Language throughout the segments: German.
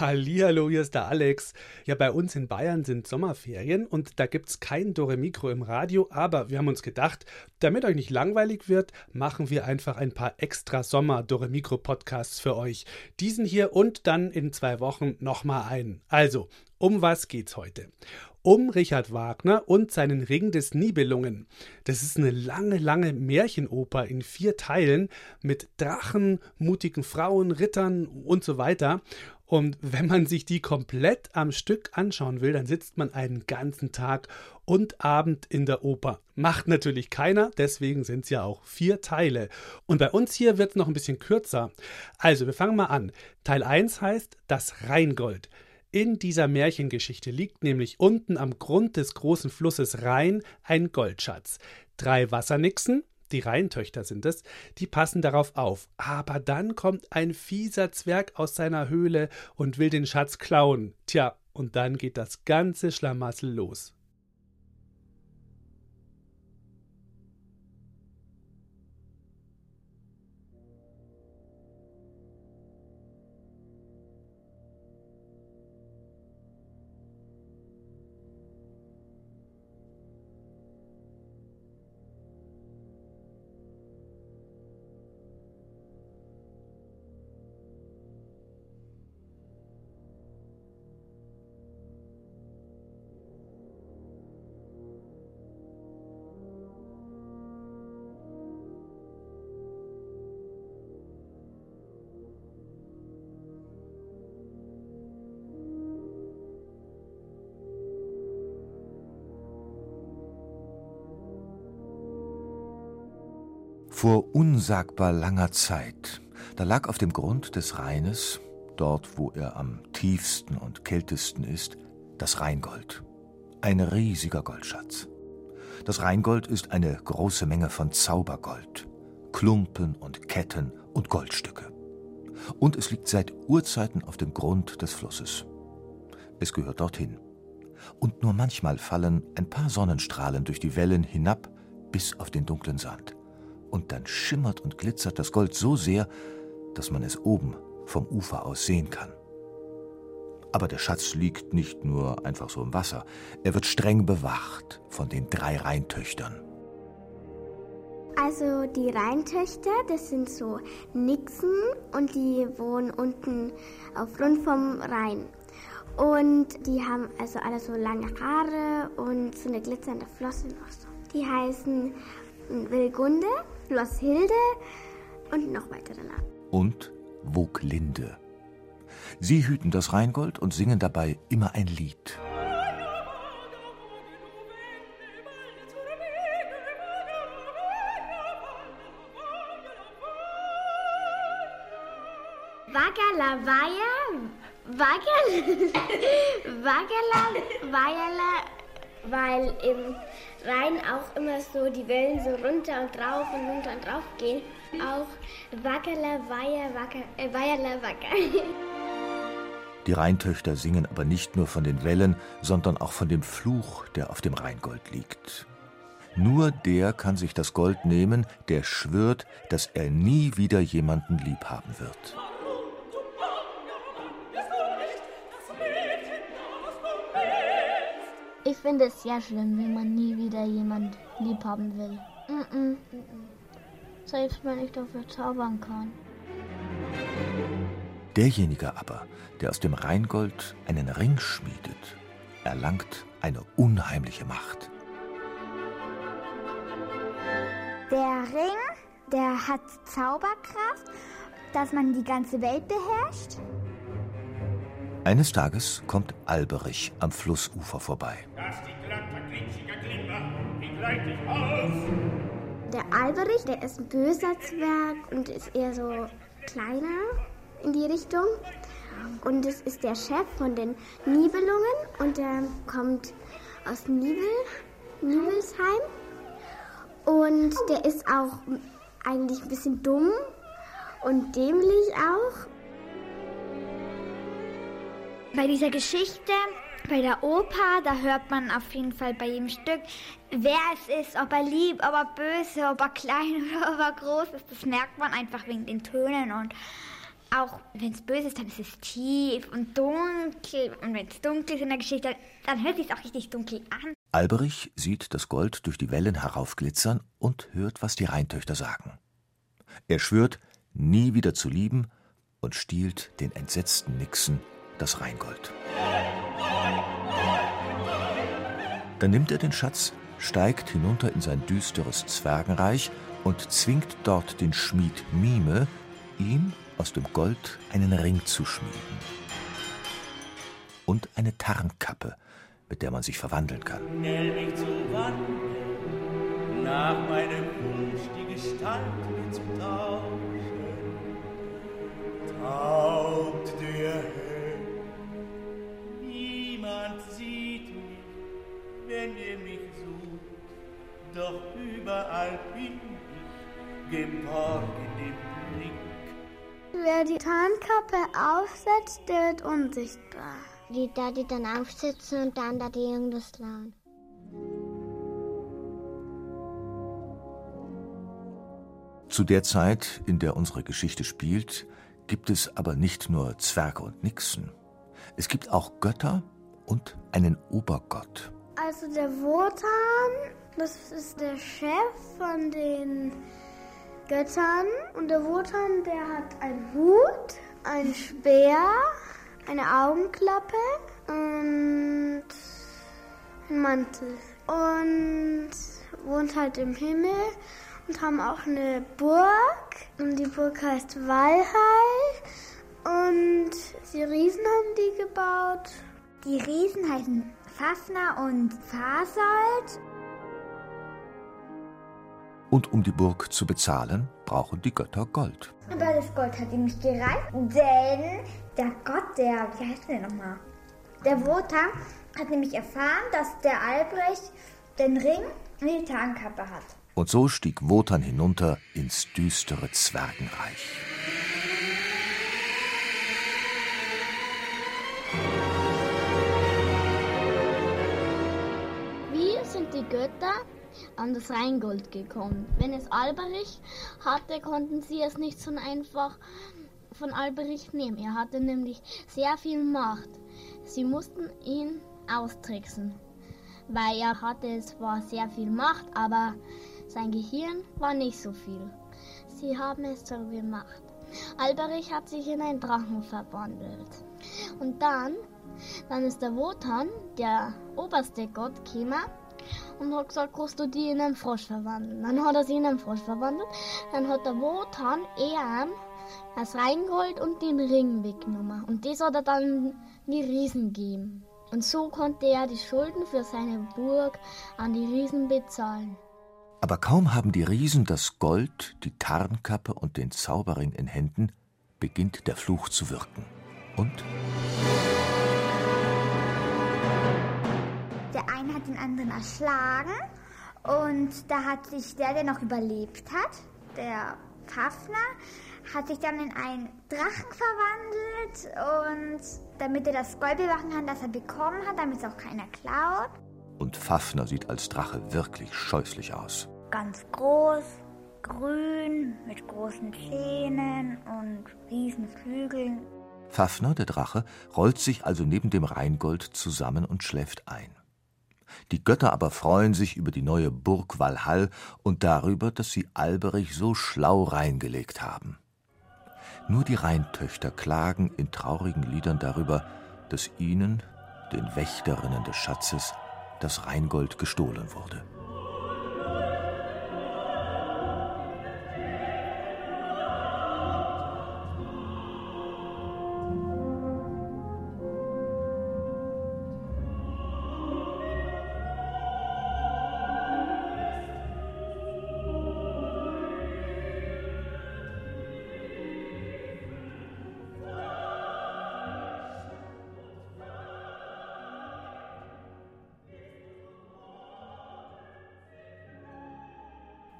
Hallihallo, hier ist der Alex. Ja, bei uns in Bayern sind Sommerferien und da gibt's kein Dore Mikro im Radio, aber wir haben uns gedacht, damit euch nicht langweilig wird, machen wir einfach ein paar extra Sommer Dore Mikro Podcasts für euch. Diesen hier und dann in zwei Wochen nochmal einen. Also, um was geht's heute? um Richard Wagner und seinen Ring des Nibelungen. Das ist eine lange, lange Märchenoper in vier Teilen mit Drachen, mutigen Frauen, Rittern und so weiter. Und wenn man sich die komplett am Stück anschauen will, dann sitzt man einen ganzen Tag und Abend in der Oper. Macht natürlich keiner, deswegen sind es ja auch vier Teile. Und bei uns hier wird es noch ein bisschen kürzer. Also, wir fangen mal an. Teil 1 heißt Das Rheingold. In dieser Märchengeschichte liegt nämlich unten am Grund des großen Flusses Rhein ein Goldschatz. Drei Wassernixen, die Rheintöchter sind es, die passen darauf auf. Aber dann kommt ein fieser Zwerg aus seiner Höhle und will den Schatz klauen. Tja, und dann geht das ganze Schlamassel los. Vor unsagbar langer Zeit, da lag auf dem Grund des Rheines, dort wo er am tiefsten und kältesten ist, das Rheingold. Ein riesiger Goldschatz. Das Rheingold ist eine große Menge von Zaubergold, Klumpen und Ketten und Goldstücke. Und es liegt seit Urzeiten auf dem Grund des Flusses. Es gehört dorthin. Und nur manchmal fallen ein paar Sonnenstrahlen durch die Wellen hinab bis auf den dunklen Sand und dann schimmert und glitzert das Gold so sehr, dass man es oben vom Ufer aus sehen kann. Aber der Schatz liegt nicht nur einfach so im Wasser, er wird streng bewacht von den drei Rheintöchtern. Also die Rheintöchter, das sind so Nixen und die wohnen unten auf Rund vom Rhein. Und die haben also alle so lange Haare und so eine glitzernde Flosse noch so. Die heißen Wilgunde, Hilde und noch weitere Namen. Und Woglinde. Sie hüten das Rheingold und singen dabei immer ein Lied. Wagala Weierla, weil im Rhein auch immer so die Wellen so runter und drauf und runter und drauf gehen. Auch Wackerler, Weiher, Wacker, äh, Weierler, Wacker. Die Rheintöchter singen aber nicht nur von den Wellen, sondern auch von dem Fluch, der auf dem Rheingold liegt. Nur der kann sich das Gold nehmen, der schwört, dass er nie wieder jemanden lieb haben wird. Finde es sehr schlimm, wenn man nie wieder jemand lieb haben will. Mm -mm. Selbst wenn ich dafür zaubern kann. Derjenige aber, der aus dem Rheingold einen Ring schmiedet, erlangt eine unheimliche Macht. Der Ring, der hat Zauberkraft, dass man die ganze Welt beherrscht. Eines Tages kommt Alberich am Flussufer vorbei. Der Alberich, der ist ein böser Zwerg und ist eher so kleiner in die Richtung. Und es ist der Chef von den Nibelungen und der kommt aus Nibel, Nibelsheim. Und der ist auch eigentlich ein bisschen dumm und dämlich auch. Bei dieser Geschichte, bei der Oper, da hört man auf jeden Fall bei jedem Stück, wer es ist, ob er lieb, ob er böse, ob er klein oder ob er groß ist. Das merkt man einfach wegen den Tönen und auch wenn es böse ist, dann ist es tief und dunkel. Und wenn es dunkel ist in der Geschichte, dann hört sich auch richtig dunkel an. Alberich sieht das Gold durch die Wellen heraufglitzern und hört, was die Rheintöchter sagen. Er schwört, nie wieder zu lieben und stiehlt den entsetzten Nixen das Rheingold. Dann nimmt er den Schatz, steigt hinunter in sein düsteres Zwergenreich und zwingt dort den Schmied Mime, ihm aus dem Gold einen Ring zu schmieden. Und eine Tarnkappe, mit der man sich verwandeln kann. Schnell mich zu wandeln, nach meinem Wunsch die Gestalt mir zu tauschen. Taugt der wenn ihr mich sucht, doch überall bin ich geborgen im Blick. Wer die Tarnkappe aufsetzt, der wird unsichtbar. Die da die dann aufsitzen und dann da die irgendwas klauen. Zu der Zeit, in der unsere Geschichte spielt, gibt es aber nicht nur Zwerge und Nixen. Es gibt auch Götter und einen Obergott. Also der Wotan, das ist der Chef von den Göttern. Und der Wotan, der hat einen Hut, einen Speer, eine Augenklappe und einen Mantel. Und wohnt halt im Himmel und haben auch eine Burg. Und die Burg heißt Walhall. Und die Riesen haben die gebaut. Die Riesen heißen Fafner und Fasold. Und um die Burg zu bezahlen, brauchen die Götter Gold. Aber das Gold hat ihm nicht gereicht, denn der Gott, der, wie heißt der nochmal? Der Wotan hat nämlich erfahren, dass der Albrecht den Ring und die Tarnkappe hat. Und so stieg Wotan hinunter ins düstere Zwergenreich. Die Götter an das Rheingold gekommen? Wenn es Alberich hatte, konnten sie es nicht so einfach von Alberich nehmen. Er hatte nämlich sehr viel Macht. Sie mussten ihn austricksen, weil er hatte zwar sehr viel Macht, aber sein Gehirn war nicht so viel. Sie haben es so gemacht. Alberich hat sich in einen Drachen verwandelt. Und dann, dann ist der Wotan, der oberste Gott, gekommen und hat gesagt, kannst du die in einen Frosch verwandeln. Dann hat er sie in einen Frosch verwandelt. Dann hat der Wotan eher das Rheingold und den Ring weggenommen. Und das hat er dann die Riesen gegeben. Und so konnte er die Schulden für seine Burg an die Riesen bezahlen. Aber kaum haben die Riesen das Gold, die Tarnkappe und den Zauberring in Händen, beginnt der Fluch zu wirken. Und Der eine hat den anderen erschlagen und da hat sich der, der noch überlebt hat, der Fafner, hat sich dann in einen Drachen verwandelt und damit er das Gold bewachen kann, das er bekommen hat, damit es auch keiner klaut. Und Fafner sieht als Drache wirklich scheußlich aus. Ganz groß, grün, mit großen Zähnen und riesen Flügeln. Fafner, der Drache, rollt sich also neben dem Rheingold zusammen und schläft ein. Die Götter aber freuen sich über die neue Burg Walhall und darüber, dass sie Alberich so schlau reingelegt haben. Nur die Rheintöchter klagen in traurigen Liedern darüber, dass ihnen, den Wächterinnen des Schatzes, das Rheingold gestohlen wurde.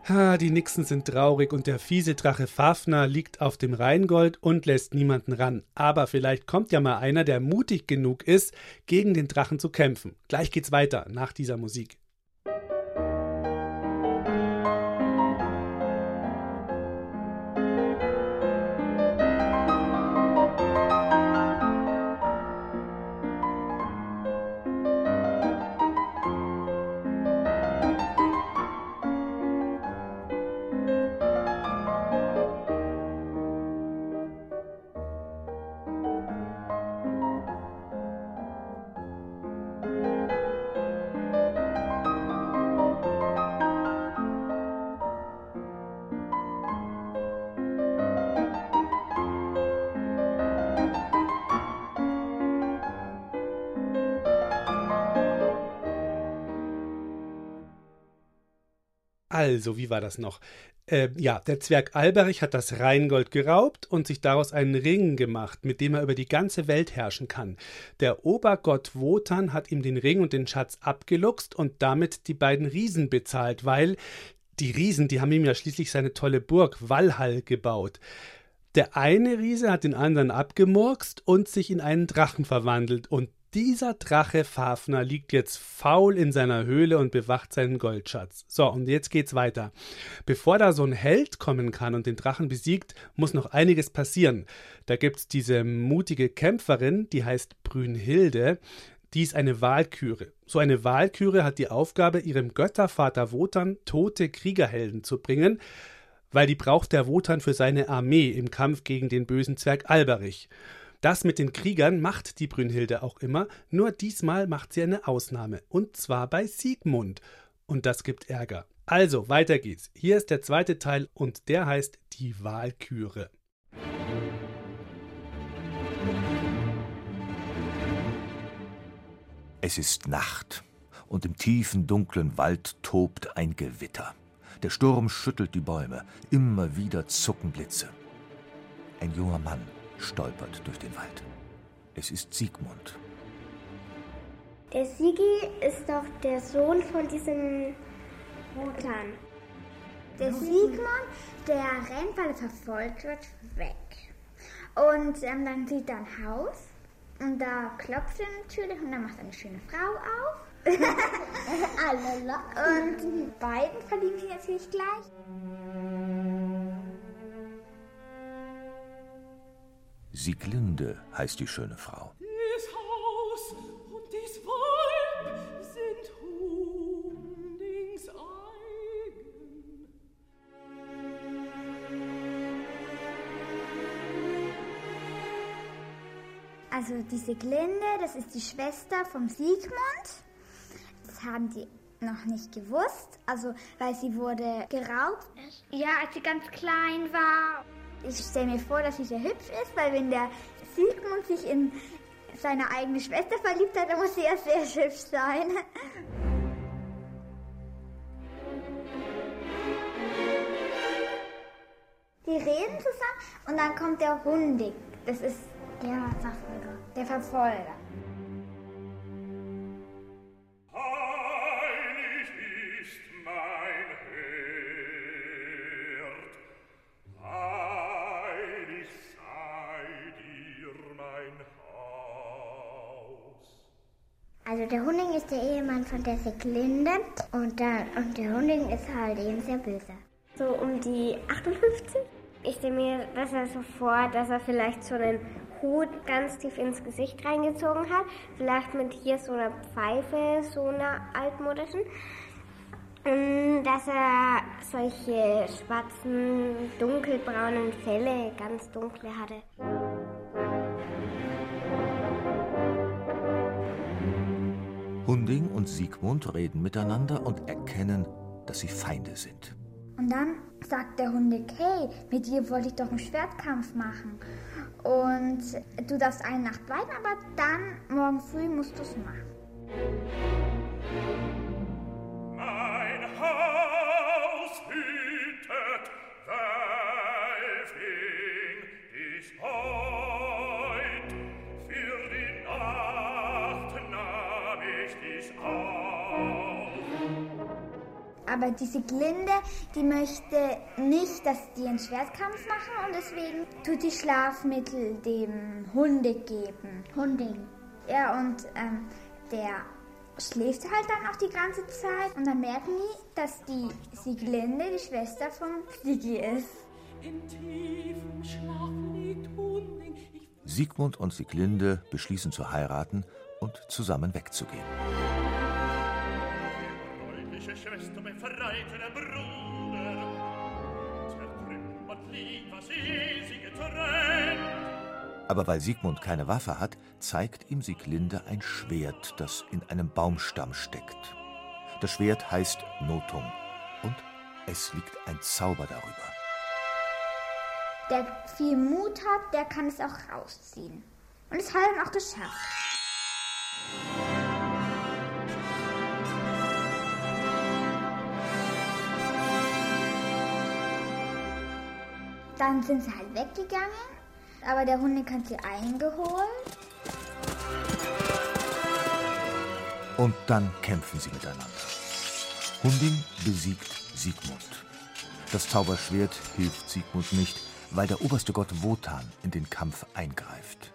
Ha, die Nixen sind traurig und der fiese Drache Fafner liegt auf dem Rheingold und lässt niemanden ran. Aber vielleicht kommt ja mal einer, der mutig genug ist, gegen den Drachen zu kämpfen. Gleich geht's weiter nach dieser Musik. Also, wie war das noch? Äh, ja, der Zwerg Alberich hat das Rheingold geraubt und sich daraus einen Ring gemacht, mit dem er über die ganze Welt herrschen kann. Der Obergott Wotan hat ihm den Ring und den Schatz abgeluchst und damit die beiden Riesen bezahlt, weil die Riesen, die haben ihm ja schließlich seine tolle Burg Walhall gebaut. Der eine Riese hat den anderen abgemurkst und sich in einen Drachen verwandelt, und dieser Drache Fafner liegt jetzt faul in seiner Höhle und bewacht seinen Goldschatz. So, und jetzt geht's weiter. Bevor da so ein Held kommen kann und den Drachen besiegt, muss noch einiges passieren. Da gibt's diese mutige Kämpferin, die heißt Brünnhilde. Die ist eine Walküre. So eine Walküre hat die Aufgabe, ihrem Göttervater Wotan tote Kriegerhelden zu bringen, weil die braucht der Wotan für seine Armee im Kampf gegen den bösen Zwerg Alberich. Das mit den Kriegern macht die Brünnhilde auch immer, nur diesmal macht sie eine Ausnahme, und zwar bei Siegmund. Und das gibt Ärger. Also, weiter geht's. Hier ist der zweite Teil und der heißt Die Walküre. Es ist Nacht und im tiefen dunklen Wald tobt ein Gewitter. Der Sturm schüttelt die Bäume, immer wieder zucken Blitze. Ein junger Mann stolpert durch den Wald. Es ist Siegmund. Der Sigi ist doch der Sohn von diesem Wotan. Der Siegmund, der rennt, weil er verfolgt wird, weg. Und ähm, dann sieht er ein Haus und da klopft er natürlich und dann macht eine schöne Frau auf. und die beiden verlieben sich natürlich gleich. Sieglinde heißt die schöne Frau. Dies Haus und dies Weib sind Hundings eigen. Also diese Glinde, das ist die Schwester vom Siegmund. Das haben die noch nicht gewusst, also weil sie wurde geraubt. Ja, als sie ganz klein war. Ich stelle mir vor, dass sie sehr hübsch ist, weil wenn der Siegmund sich in seine eigene Schwester verliebt hat, dann muss sie ja sehr hübsch sein. Die reden zusammen und dann kommt der Hundig. Das ist der Verfolger. Der Verfolger. Also der Hunding ist der Ehemann von der Sieglinde und, der, und der Hunding ist halt eben sehr böse. So um die 58. Ich stelle mir besser so vor, dass er vielleicht so einen Hut ganz tief ins Gesicht reingezogen hat. Vielleicht mit hier so einer Pfeife, so einer altmodischen. Und dass er solche schwarzen, dunkelbraunen Felle, ganz dunkle hatte. Hunding und Siegmund reden miteinander und erkennen, dass sie Feinde sind. Und dann sagt der Hundig, hey, mit dir wollte ich doch einen Schwertkampf machen. Und du darfst eine Nacht bleiben, aber dann morgen früh musst du es machen. Mein Haus hütet Wölfing dich heut, Aber die Sieglinde, die möchte nicht, dass die einen Schwertkampf machen und deswegen tut die Schlafmittel dem Hunde geben. Hunding. Ja, und ähm, der schläft halt dann auch die ganze Zeit und dann merken die, dass die Sieglinde die Schwester von Sigi ist. In tiefem Schlaf liegt Hunding. Ich Siegmund und Sieglinde beschließen zu heiraten und zusammen wegzugehen. Freundliche Schwester befreite der Bruder. Zertrümmert liegt, was sie getrennt. Aber weil Siegmund keine Waffe hat, zeigt ihm Sieglinde ein Schwert, das in einem Baumstamm steckt. Das Schwert heißt Notum und es liegt ein Zauber darüber. Der viel Mut hat, der kann es auch rausziehen. Und es hat er auch geschafft. Dann sind sie halt weggegangen, aber der Hunde hat sie eingeholt. Und dann kämpfen sie miteinander. Hunding besiegt Siegmund. Das Zauberschwert hilft Siegmund nicht, weil der oberste Gott Wotan in den Kampf eingreift.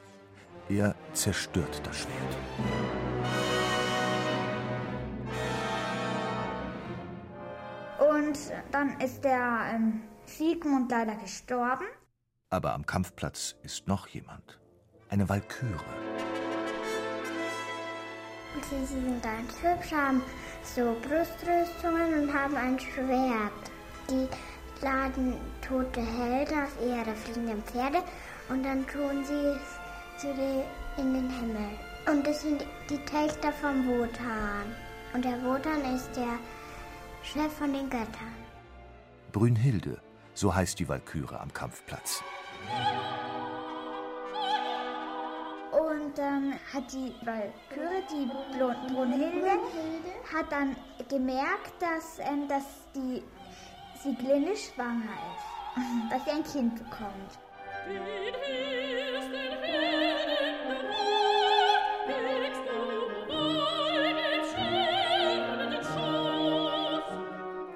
Er zerstört das Schwert. Und dann ist der ähm, Siegmund leider gestorben. Aber am Kampfplatz ist noch jemand. Eine Walküre. Und sie sind ganz hübsch, haben so Brustrüstungen und haben ein Schwert. Die laden tote Helden auf ihre fliegenden Pferde und dann tun sie es zu den, in den Himmel. Und das sind die Töchter vom Wotan. Und der Wotan ist der Chef von den Göttern. Brünnhilde, so heißt die Walküre am Kampfplatz. Und dann hat die Walküre, die Brunhilde, hat dann gemerkt, dass, ähm, dass die Sieglinde schwanger ist. Dass sie ein Kind bekommt.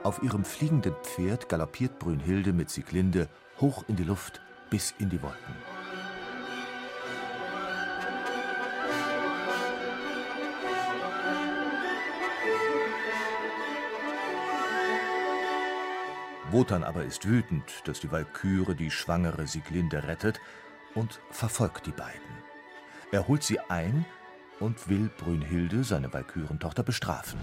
Auf ihrem fliegenden Pferd galoppiert Brünnhilde mit Sieglinde hoch in die Luft bis in die Wolken. Wotan aber ist wütend, dass die Walküre die schwangere Sieglinde rettet und verfolgt die beiden. Er holt sie ein und will Brünnhilde, seine Walkürentochter, bestrafen.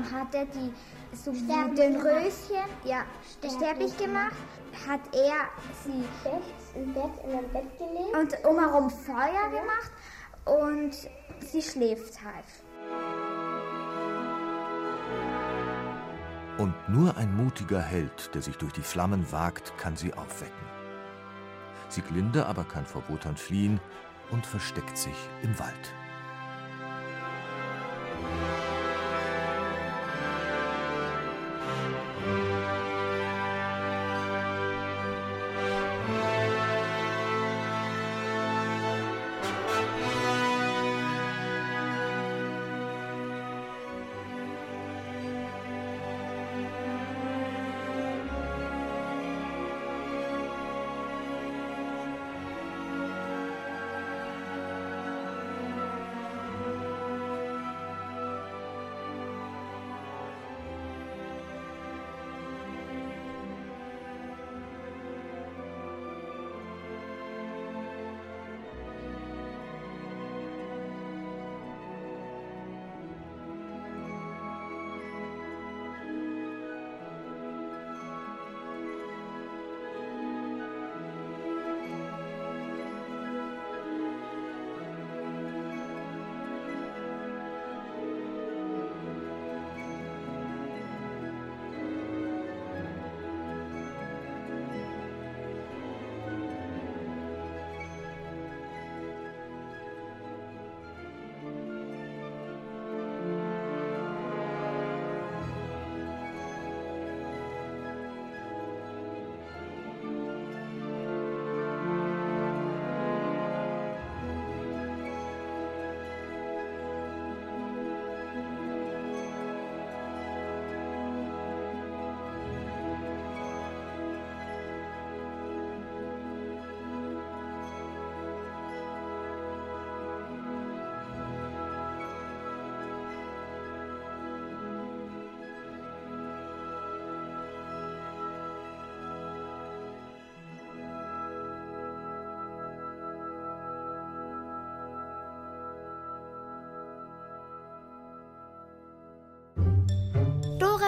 Dann hat er die so den gemacht. Röschen ja, Sterblich sterblich gemacht, hat er sie Rechts im Bett in ein Bett gelegt. und umherum Feuer gemacht und sie schläft halt. Und nur ein mutiger Held, der sich durch die Flammen wagt, kann sie aufwecken. Sieglinde aber kann vor Wotan fliehen und versteckt sich im Wald.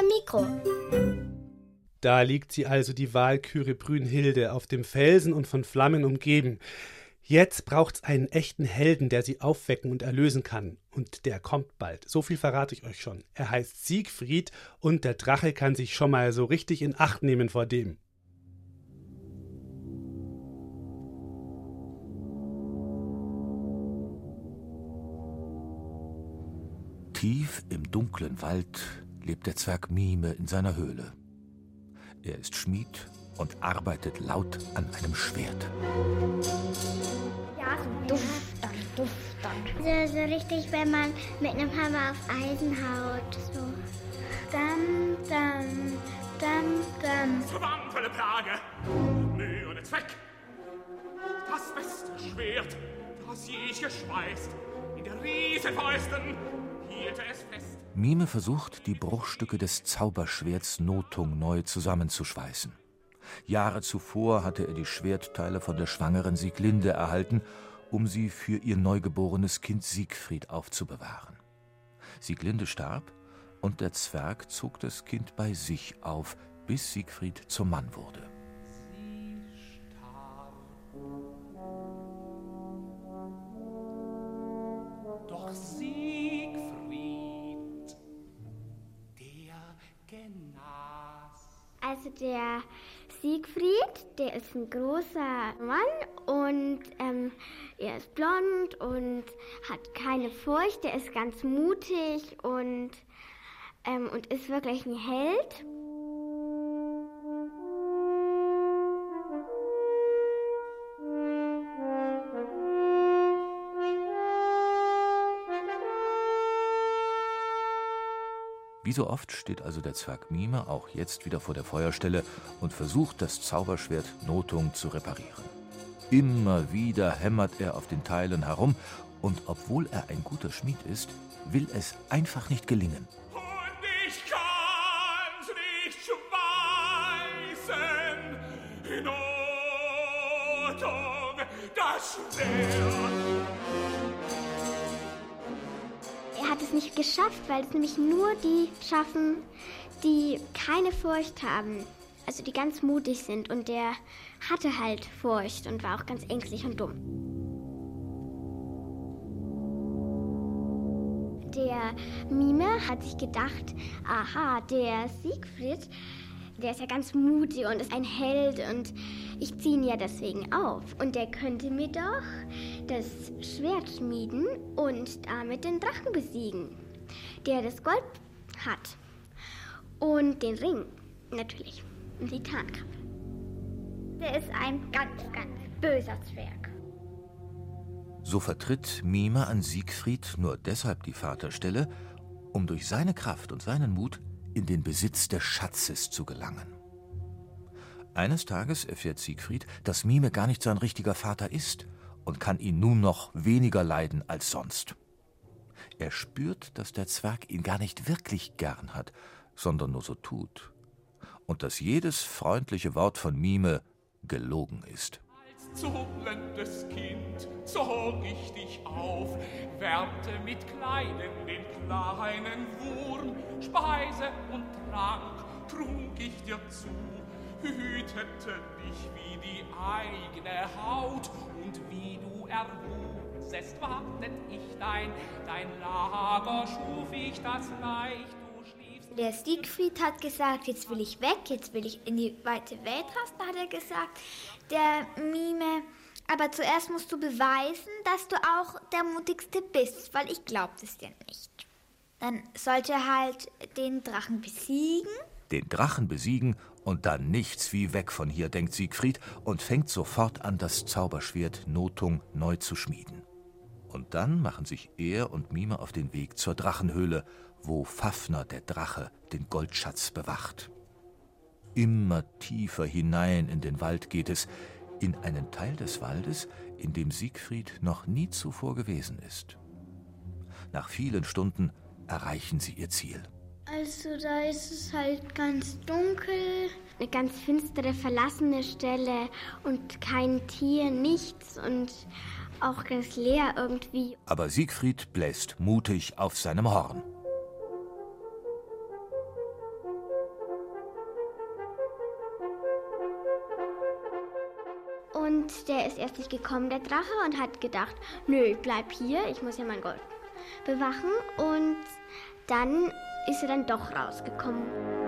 Mikro. Da liegt sie also, die Walküre Brünnhilde, auf dem Felsen und von Flammen umgeben. Jetzt braucht's einen echten Helden, der sie aufwecken und erlösen kann. Und der kommt bald. So viel verrate ich euch schon. Er heißt Siegfried und der Drache kann sich schon mal so richtig in Acht nehmen vor dem. Tief im dunklen Wald lebt der Zwerg Mime in seiner Höhle. Er ist Schmied und arbeitet laut an einem Schwert. Ja, so duftern, duftern. So, so richtig, wenn man mit einem Hammer auf Eisen haut. So. Dann, dann, dann, dann. Verwandte Plage, Mühe ohne Zweck. Das beste Schwert, das je ich geschweißt, in der Riesenfäusten hielt es fest. Mime versucht, die Bruchstücke des Zauberschwerts Notung neu zusammenzuschweißen. Jahre zuvor hatte er die Schwertteile von der schwangeren Sieglinde erhalten, um sie für ihr neugeborenes Kind Siegfried aufzubewahren. Sieglinde starb und der Zwerg zog das Kind bei sich auf, bis Siegfried zum Mann wurde. Also der Siegfried, der ist ein großer Mann und ähm, er ist blond und hat keine Furcht. Der ist ganz mutig und, ähm, und ist wirklich ein Held. Wie so oft steht also der Zwerg Mime auch jetzt wieder vor der Feuerstelle und versucht, das Zauberschwert Notung zu reparieren. Immer wieder hämmert er auf den Teilen herum und obwohl er ein guter Schmied ist, will es einfach nicht gelingen. Und ich kann's nicht schweißen. In Notung, das Schwert. Geschafft, weil es nämlich nur die schaffen, die keine Furcht haben. Also die ganz mutig sind. Und der hatte halt Furcht und war auch ganz ängstlich und dumm. Der Mime hat sich gedacht, aha, der Siegfried, der ist ja ganz mutig und ist ein Held und ich ziehe ihn ja deswegen auf. Und der könnte mir doch das Schwert schmieden und damit den Drachen besiegen, der das Gold hat. Und den Ring, natürlich. Und die Tarnkappe. Der ist ein ganz, ganz böser Zwerg. So vertritt Mime an Siegfried nur deshalb die Vaterstelle, um durch seine Kraft und seinen Mut in den Besitz des Schatzes zu gelangen. Eines Tages erfährt Siegfried, dass Mime gar nicht sein richtiger Vater ist und kann ihn nun noch weniger leiden als sonst. Er spürt, dass der Zwerg ihn gar nicht wirklich gern hat, sondern nur so tut. Und dass jedes freundliche Wort von Mime gelogen ist. Als zuckelndes Kind zog ich dich auf, wärmte mit Kleidern den kleinen Wurm, Speise und Trank trug ich dir zu, hütete dich wie die eigene Haut und wie du erwuchsest, wartet ich dein, dein Lager schuf ich das leicht, du schliefst Der Siegfried hat gesagt, jetzt will ich weg, jetzt will ich in die weite Welt da hat er gesagt. Der Mime, aber zuerst musst du beweisen, dass du auch der mutigste bist, weil ich glaub es dir nicht. Dann sollte er halt den Drachen besiegen. Den Drachen besiegen und dann nichts wie weg von hier, denkt Siegfried und fängt sofort an, das Zauberschwert Notung neu zu schmieden. Und dann machen sich er und Mime auf den Weg zur Drachenhöhle, wo Fafner, der Drache, den Goldschatz bewacht. Immer tiefer hinein in den Wald geht es, in einen Teil des Waldes, in dem Siegfried noch nie zuvor gewesen ist. Nach vielen Stunden erreichen sie ihr Ziel. Also da ist es halt ganz dunkel. Eine ganz finstere, verlassene Stelle und kein Tier, nichts und auch ganz leer irgendwie. Aber Siegfried bläst mutig auf seinem Horn. Und der ist erst nicht gekommen, der Drache, und hat gedacht, nö, ich bleib hier, ich muss ja mein Gold bewachen. Und dann ist er dann doch rausgekommen.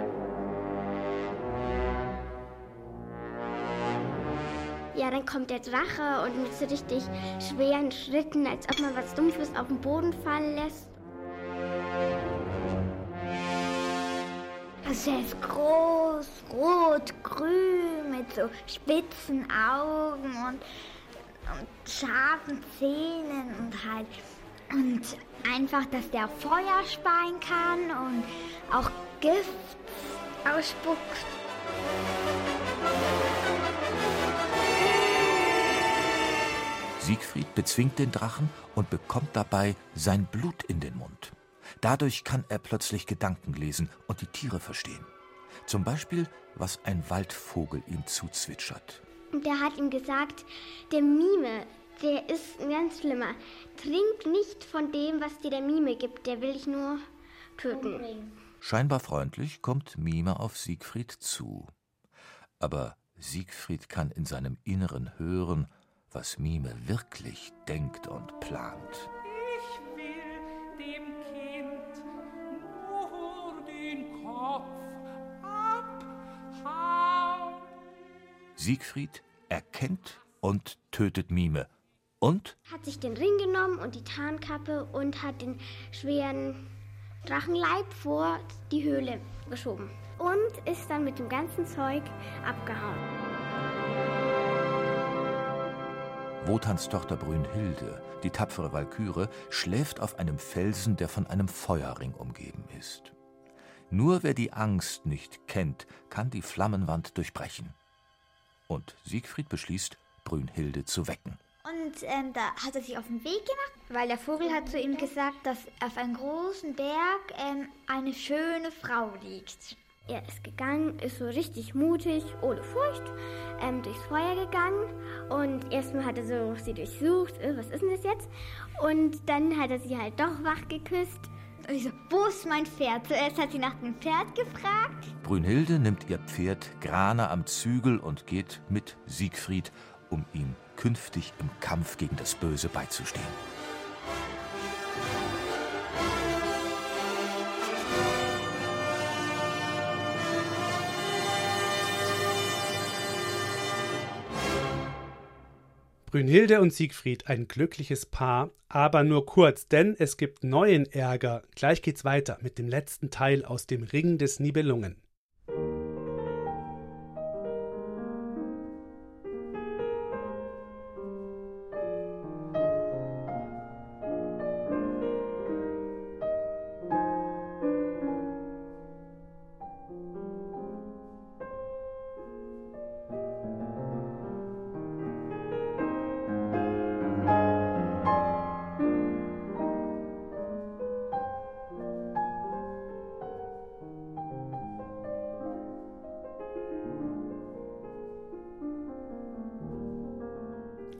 Ja, dann kommt der Drache und mit so richtig schweren Schritten, als ob man was Dumpfes auf den Boden fallen lässt. Also er ist groß, rot, grün, mit so spitzen Augen und, und scharfen Zähnen und halt und einfach, dass der Feuer speien kann und auch Gift ausspuckt. Siegfried bezwingt den Drachen und bekommt dabei sein Blut in den Mund. Dadurch kann er plötzlich Gedanken lesen und die Tiere verstehen. Zum Beispiel, was ein Waldvogel ihm zuzwitschert. Und der hat ihm gesagt, der Mime, der ist ein ganz schlimmer. Trink nicht von dem, was dir der Mime gibt, der will dich nur töten. Scheinbar freundlich kommt Mime auf Siegfried zu. Aber Siegfried kann in seinem Inneren hören, was Mime wirklich denkt und plant. Ich will dem Kind nur den Kopf abhauen. Siegfried erkennt und tötet Mime. Und Hat sich den Ring genommen und die Tarnkappe und hat den schweren Drachenleib vor die Höhle geschoben. Und ist dann mit dem ganzen Zeug abgehauen. Wotans Tochter Brünnhilde, die tapfere Walküre, schläft auf einem Felsen, der von einem Feuerring umgeben ist. Nur wer die Angst nicht kennt, kann die Flammenwand durchbrechen. Und Siegfried beschließt, Brünnhilde zu wecken. Und ähm, da hat er sich auf den Weg gemacht, weil der Vogel hat zu ihm gesagt, dass auf einem großen Berg ähm, eine schöne Frau liegt. Er ist gegangen, ist so richtig mutig, ohne Furcht, ähm, durchs Feuer gegangen. Und erstmal hat er so sie durchsucht, äh, was ist denn das jetzt? Und dann hat er sie halt doch wach geküsst. Und ich so, wo ist mein Pferd? Zuerst hat sie nach dem Pferd gefragt. Brünnhilde nimmt ihr Pferd Grane am Zügel und geht mit Siegfried, um ihm künftig im Kampf gegen das Böse beizustehen. Brünnhilde und Siegfried ein glückliches Paar, aber nur kurz, denn es gibt neuen Ärger. Gleich geht's weiter mit dem letzten Teil aus dem Ring des Nibelungen.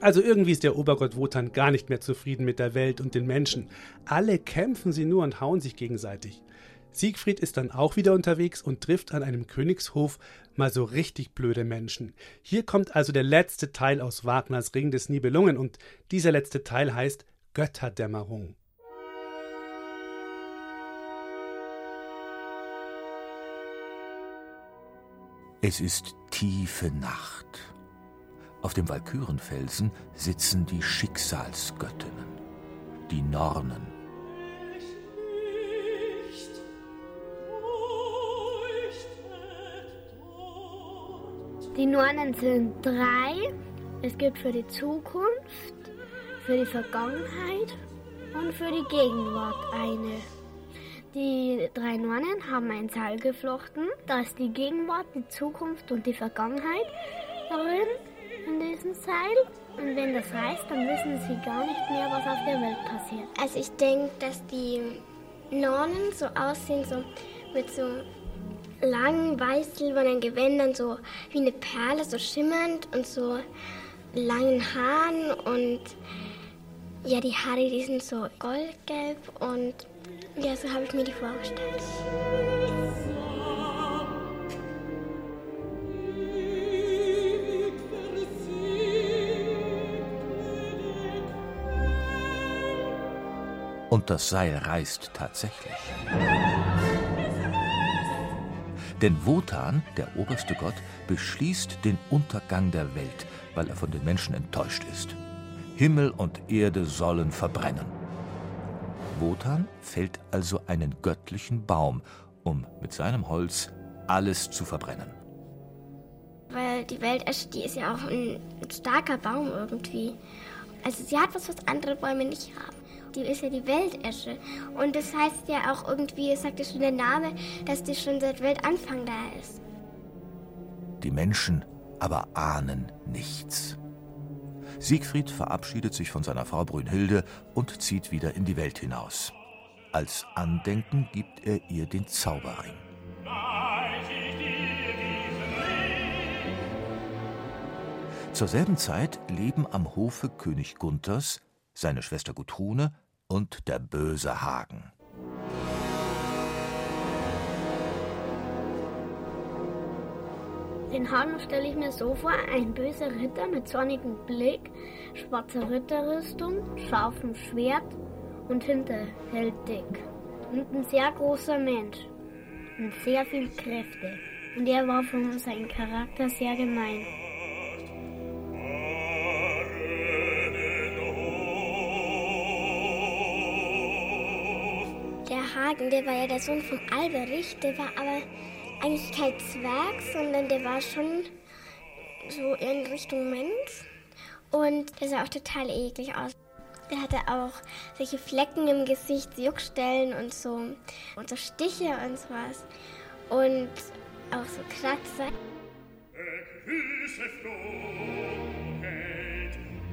Also irgendwie ist der Obergott Wotan gar nicht mehr zufrieden mit der Welt und den Menschen. Alle kämpfen sie nur und hauen sich gegenseitig. Siegfried ist dann auch wieder unterwegs und trifft an einem Königshof mal so richtig blöde Menschen. Hier kommt also der letzte Teil aus Wagners Ring des Nibelungen und dieser letzte Teil heißt Götterdämmerung. Es ist tiefe Nacht. Auf dem Walkürenfelsen sitzen die Schicksalsgöttinnen, die Nornen. Die Nornen sind drei. Es gibt für die Zukunft, für die Vergangenheit und für die Gegenwart eine. Die drei Nornen haben ein Seil geflochten, da ist die Gegenwart, die Zukunft und die Vergangenheit darin in diesem Seil. Und wenn das reißt, dann wissen sie gar nicht mehr, was auf der Welt passiert. Also ich denke, dass die Nornen so aussehen, so mit so langen weiß-silbernen Gewändern, so wie eine Perle, so schimmernd und so langen Haaren und ja, die Haare, die sind so goldgelb und ja, so habe ich mir die vorgestellt. Und das Seil reißt tatsächlich. Denn Wotan, der oberste Gott, beschließt den Untergang der Welt, weil er von den Menschen enttäuscht ist. Himmel und Erde sollen verbrennen. Wotan fällt also einen göttlichen Baum, um mit seinem Holz alles zu verbrennen. Weil die Weltesche, die ist ja auch ein starker Baum irgendwie. Also sie hat was, was andere Bäume nicht haben. Die ist ja die Weltesche. Und das heißt ja auch irgendwie, es sagt ja schon der Name, dass die schon seit Weltanfang da ist. Die Menschen aber ahnen nichts. Siegfried verabschiedet sich von seiner Frau Brünnhilde und zieht wieder in die Welt hinaus. Als Andenken gibt er ihr den Zauberring. Zur selben Zeit leben am Hofe König Gunthers, seine Schwester Gudrune und der böse Hagen. Den Hagen stelle ich mir so vor, ein böser Ritter mit zornigem Blick, schwarzer Ritterrüstung, scharfem Schwert und hinterhältig. Und ein sehr großer Mensch mit sehr viel Kräfte. Und er war von seinem Charakter sehr gemein. Hagen, der war ja der Sohn von Alberich, der war aber eigentlich kein Zwerg, sondern der war schon so in Richtung Mensch. Und der sah auch total eklig aus. Der hatte auch solche Flecken im Gesicht, Juckstellen und so. Und so Stiche und sowas. Und auch so Kratzer. Grüße Froheit,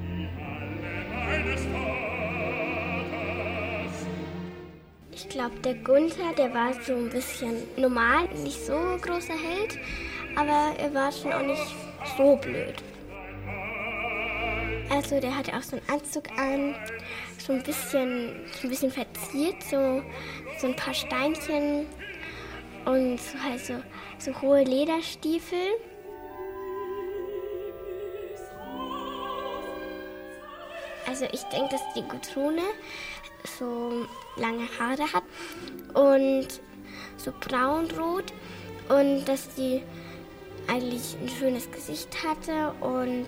die alle meines Vaters. Ich glaube, der Gunther, der war so ein bisschen normal, nicht so großer Held, aber er war schon auch nicht so blöd. Also der hatte auch so einen Anzug an, so ein bisschen, so ein bisschen verziert, so, so ein paar Steinchen und so halt so, so hohe Lederstiefel. Also ich denke, dass die Gutrune so lange Haare hat und so braunrot und dass die eigentlich ein schönes Gesicht hatte und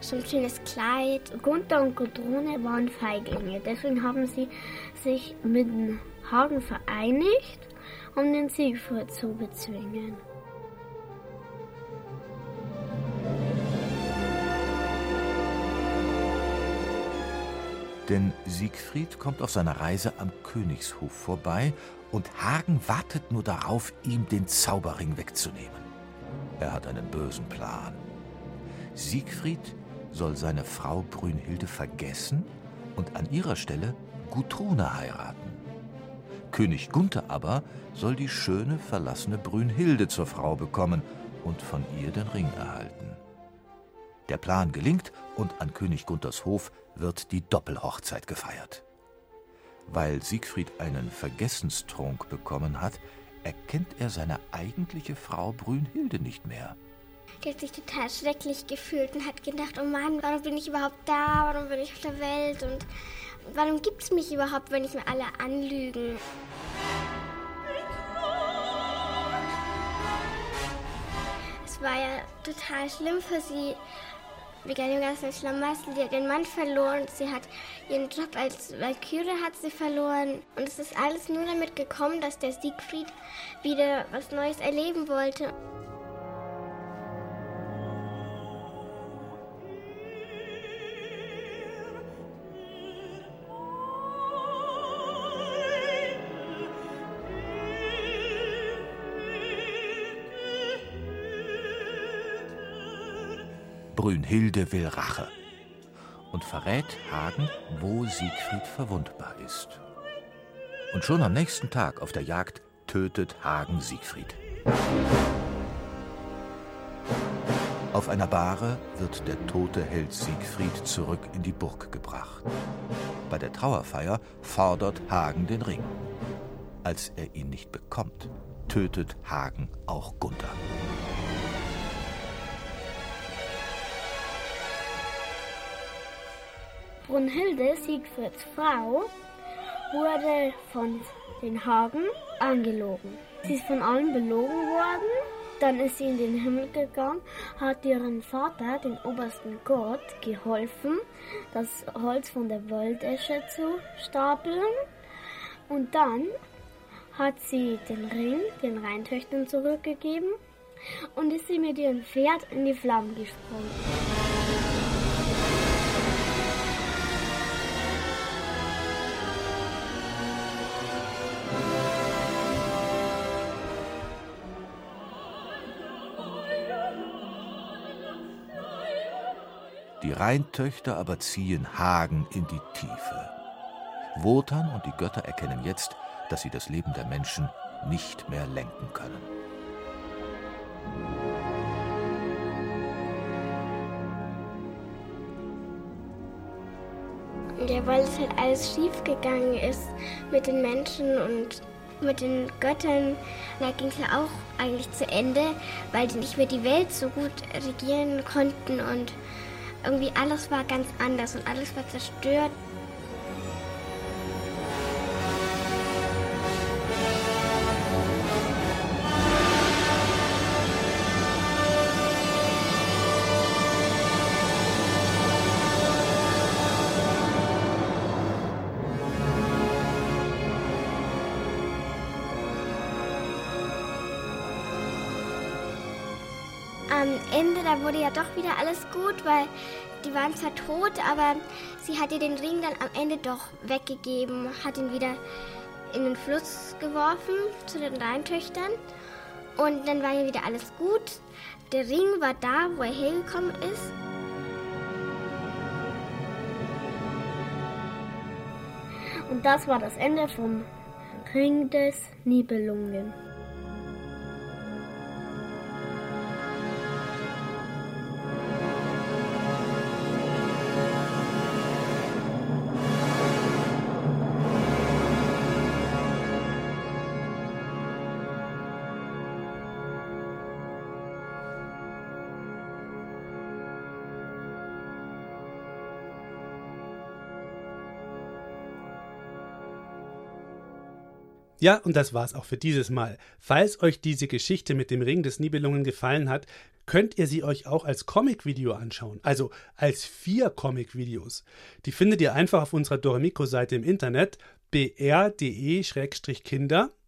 so ein schönes Kleid. Gunther und Gudrune waren Feiglinge, deswegen haben sie sich mit dem Hagen vereinigt, um den Siegfried zu bezwingen. Denn Siegfried kommt auf seiner Reise am Königshof vorbei und Hagen wartet nur darauf, ihm den Zauberring wegzunehmen. Er hat einen bösen Plan. Siegfried soll seine Frau Brünnhilde vergessen und an ihrer Stelle Gudrune heiraten. König Gunther aber soll die schöne, verlassene Brünnhilde zur Frau bekommen und von ihr den Ring erhalten. Der Plan gelingt und an König Gunthers Hof wird die Doppelhochzeit gefeiert. Weil Siegfried einen Vergessenstrunk bekommen hat, erkennt er seine eigentliche Frau Brünnhilde nicht mehr. Der hat sich total schrecklich gefühlt und hat gedacht, oh Mann, warum bin ich überhaupt da? Warum bin ich auf der Welt? Und warum gibt es mich überhaupt, wenn ich mir alle anlügen? Es war ja total schlimm für sie, dem ganzen Schlamassel. Sie hat ihren Mann verloren, sie hat ihren Job als Valkyrie hat sie verloren. Und es ist alles nur damit gekommen, dass der Siegfried wieder was Neues erleben wollte. Brünnhilde will Rache und verrät Hagen, wo Siegfried verwundbar ist. Und schon am nächsten Tag auf der Jagd tötet Hagen Siegfried. Auf einer Bahre wird der tote Held Siegfried zurück in die Burg gebracht. Bei der Trauerfeier fordert Hagen den Ring. Als er ihn nicht bekommt, tötet Hagen auch Gunther. Brunhilde, Siegfrieds Frau, wurde von den Hagen angelogen. Sie ist von allen belogen worden. Dann ist sie in den Himmel gegangen, hat ihren Vater, den obersten Gott, geholfen, das Holz von der Waldesche zu stapeln. Und dann hat sie den Ring den Rheintöchtern zurückgegeben und ist sie mit ihrem Pferd in die Flammen gesprungen. Rheintöchter aber ziehen Hagen in die Tiefe. Wotan und die Götter erkennen jetzt, dass sie das Leben der Menschen nicht mehr lenken können. Ja, weil es halt alles schief gegangen ist mit den Menschen und mit den Göttern. Da ging es ja auch eigentlich zu Ende, weil die nicht mehr die Welt so gut regieren konnten und irgendwie alles war ganz anders und alles war zerstört. Wurde ja doch wieder alles gut, weil die waren zwar tot, aber sie hat ihr den Ring dann am Ende doch weggegeben, hat ihn wieder in den Fluss geworfen zu den Rheintöchtern. Und dann war ja wieder alles gut. Der Ring war da, wo er hergekommen ist. Und das war das Ende vom Ring des Nibelungen. Ja, und das war's auch für dieses Mal. Falls euch diese Geschichte mit dem Ring des Nibelungen gefallen hat, könnt ihr sie euch auch als Comic-Video anschauen. Also als vier Comic-Videos. Die findet ihr einfach auf unserer Doremiko-Seite im Internet br.de-kinder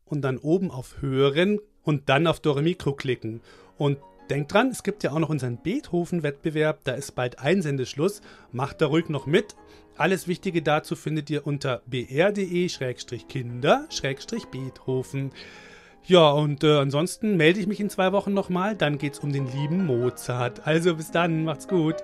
und dann oben auf Hören und dann auf Doremikro klicken. Und denkt dran, es gibt ja auch noch unseren Beethoven-Wettbewerb, da ist bald Einsendeschluss. Macht da ruhig noch mit. Alles Wichtige dazu findet ihr unter br.de-kinder-beethoven. Ja, und äh, ansonsten melde ich mich in zwei Wochen nochmal. Dann geht's um den lieben Mozart. Also bis dann, macht's gut.